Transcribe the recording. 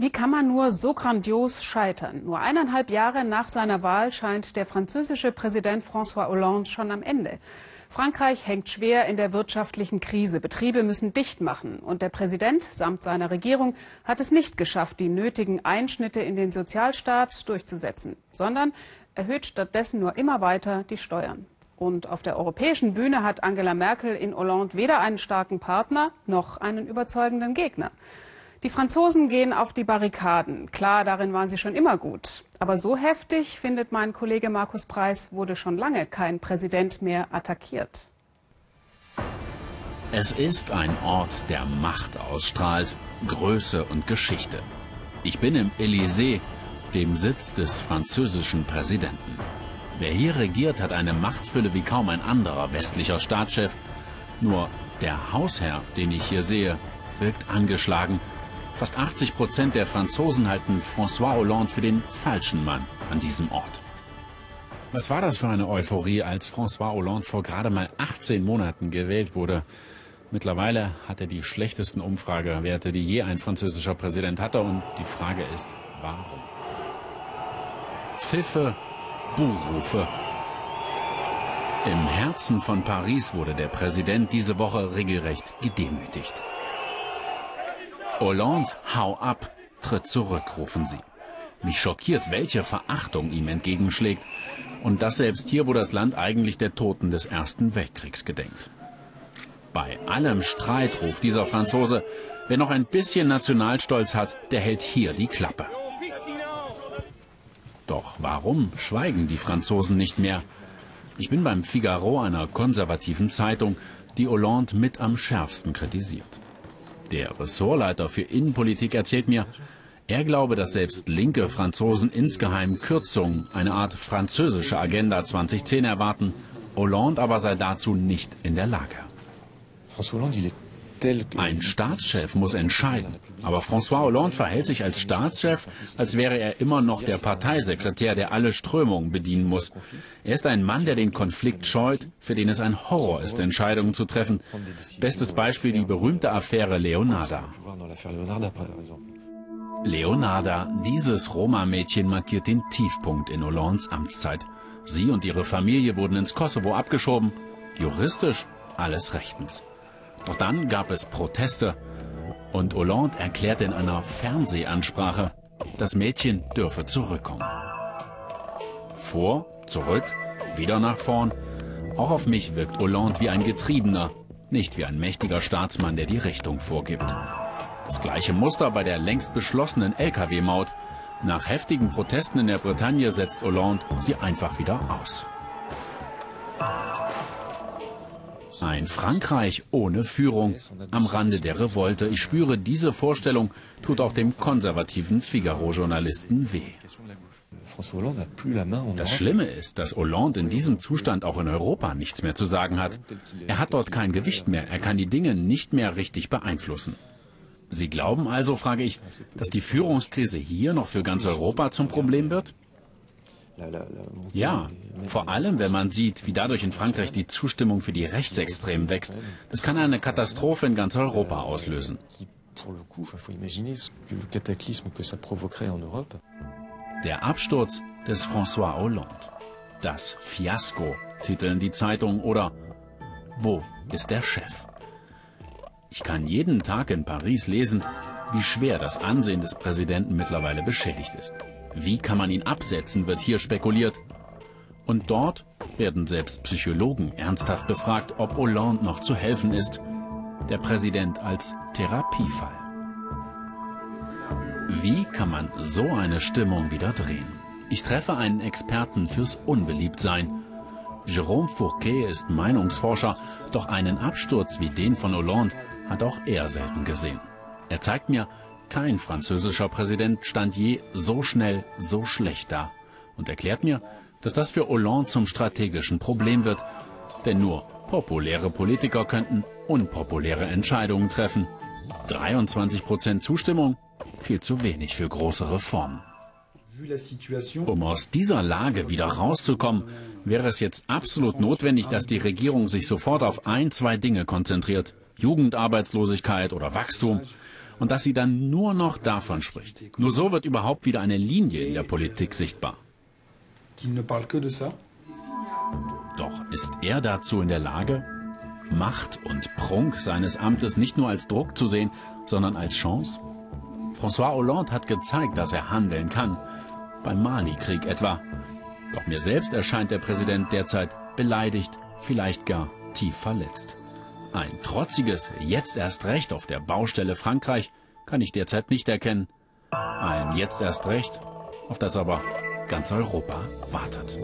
Wie kann man nur so grandios scheitern? Nur eineinhalb Jahre nach seiner Wahl scheint der französische Präsident François Hollande schon am Ende. Frankreich hängt schwer in der wirtschaftlichen Krise. Betriebe müssen dicht machen. Und der Präsident samt seiner Regierung hat es nicht geschafft, die nötigen Einschnitte in den Sozialstaat durchzusetzen, sondern erhöht stattdessen nur immer weiter die Steuern. Und auf der europäischen Bühne hat Angela Merkel in Hollande weder einen starken Partner noch einen überzeugenden Gegner. Die Franzosen gehen auf die Barrikaden. Klar, darin waren sie schon immer gut. Aber so heftig, findet mein Kollege Markus Preis, wurde schon lange kein Präsident mehr attackiert. Es ist ein Ort, der Macht ausstrahlt, Größe und Geschichte. Ich bin im Élysée, dem Sitz des französischen Präsidenten. Wer hier regiert, hat eine Machtfülle wie kaum ein anderer westlicher Staatschef. Nur der Hausherr, den ich hier sehe, wirkt angeschlagen Fast 80 Prozent der Franzosen halten François Hollande für den falschen Mann an diesem Ort. Was war das für eine Euphorie, als François Hollande vor gerade mal 18 Monaten gewählt wurde? Mittlerweile hat er die schlechtesten Umfragewerte, die je ein französischer Präsident hatte. Und die Frage ist, warum? Pfiffe, Buhrufe. Im Herzen von Paris wurde der Präsident diese Woche regelrecht gedemütigt. Hollande, hau ab, tritt zurück, rufen sie. Mich schockiert, welche Verachtung ihm entgegenschlägt. Und das selbst hier, wo das Land eigentlich der Toten des Ersten Weltkriegs gedenkt. Bei allem Streit ruft dieser Franzose, wer noch ein bisschen Nationalstolz hat, der hält hier die Klappe. Doch warum schweigen die Franzosen nicht mehr? Ich bin beim Figaro, einer konservativen Zeitung, die Hollande mit am schärfsten kritisiert. Der Ressortleiter für Innenpolitik erzählt mir, er glaube, dass selbst linke Franzosen insgeheim Kürzungen, eine Art französische Agenda 2010 erwarten. Hollande aber sei dazu nicht in der Lage. Ein Staatschef muss entscheiden. Aber François Hollande verhält sich als Staatschef, als wäre er immer noch der Parteisekretär, der alle Strömungen bedienen muss. Er ist ein Mann, der den Konflikt scheut, für den es ein Horror ist, Entscheidungen zu treffen. Bestes Beispiel die berühmte Affäre Leonarda. Leonarda, dieses Roma-Mädchen markiert den Tiefpunkt in Hollandes Amtszeit. Sie und ihre Familie wurden ins Kosovo abgeschoben. Juristisch alles rechtens. Doch dann gab es Proteste und Hollande erklärte in einer Fernsehansprache, das Mädchen dürfe zurückkommen. Vor, zurück, wieder nach vorn. Auch auf mich wirkt Hollande wie ein Getriebener, nicht wie ein mächtiger Staatsmann, der die Richtung vorgibt. Das gleiche Muster bei der längst beschlossenen Lkw-Maut. Nach heftigen Protesten in der Bretagne setzt Hollande sie einfach wieder aus. Ein Frankreich ohne Führung, am Rande der Revolte. Ich spüre, diese Vorstellung tut auch dem konservativen Figaro-Journalisten weh. Das Schlimme ist, dass Hollande in diesem Zustand auch in Europa nichts mehr zu sagen hat. Er hat dort kein Gewicht mehr, er kann die Dinge nicht mehr richtig beeinflussen. Sie glauben also, frage ich, dass die Führungskrise hier noch für ganz Europa zum Problem wird? Ja, vor allem wenn man sieht, wie dadurch in Frankreich die Zustimmung für die Rechtsextremen wächst. Das kann eine Katastrophe in ganz Europa auslösen. Der Absturz des François Hollande. Das Fiasko, titeln die Zeitungen oder Wo ist der Chef? Ich kann jeden Tag in Paris lesen, wie schwer das Ansehen des Präsidenten mittlerweile beschädigt ist. Wie kann man ihn absetzen, wird hier spekuliert. Und dort werden selbst Psychologen ernsthaft befragt, ob Hollande noch zu helfen ist. Der Präsident als Therapiefall. Wie kann man so eine Stimmung wieder drehen? Ich treffe einen Experten fürs Unbeliebtsein. Jérôme Fourquet ist Meinungsforscher, doch einen Absturz wie den von Hollande hat auch er selten gesehen. Er zeigt mir, kein französischer Präsident stand je so schnell, so schlecht da und erklärt mir, dass das für Hollande zum strategischen Problem wird. Denn nur populäre Politiker könnten unpopuläre Entscheidungen treffen. 23 Prozent Zustimmung? Viel zu wenig für große Reformen. Um aus dieser Lage wieder rauszukommen, wäre es jetzt absolut notwendig, dass die Regierung sich sofort auf ein, zwei Dinge konzentriert. Jugendarbeitslosigkeit oder Wachstum und dass sie dann nur noch davon spricht. Nur so wird überhaupt wieder eine Linie in der Politik sichtbar. Doch ist er dazu in der Lage, Macht und Prunk seines Amtes nicht nur als Druck zu sehen, sondern als Chance? François Hollande hat gezeigt, dass er handeln kann. Beim Mali-Krieg etwa. Doch mir selbst erscheint der Präsident derzeit beleidigt, vielleicht gar tief verletzt. Ein trotziges Jetzt erst recht auf der Baustelle Frankreich kann ich derzeit nicht erkennen. Ein Jetzt erst recht, auf das aber ganz Europa wartet.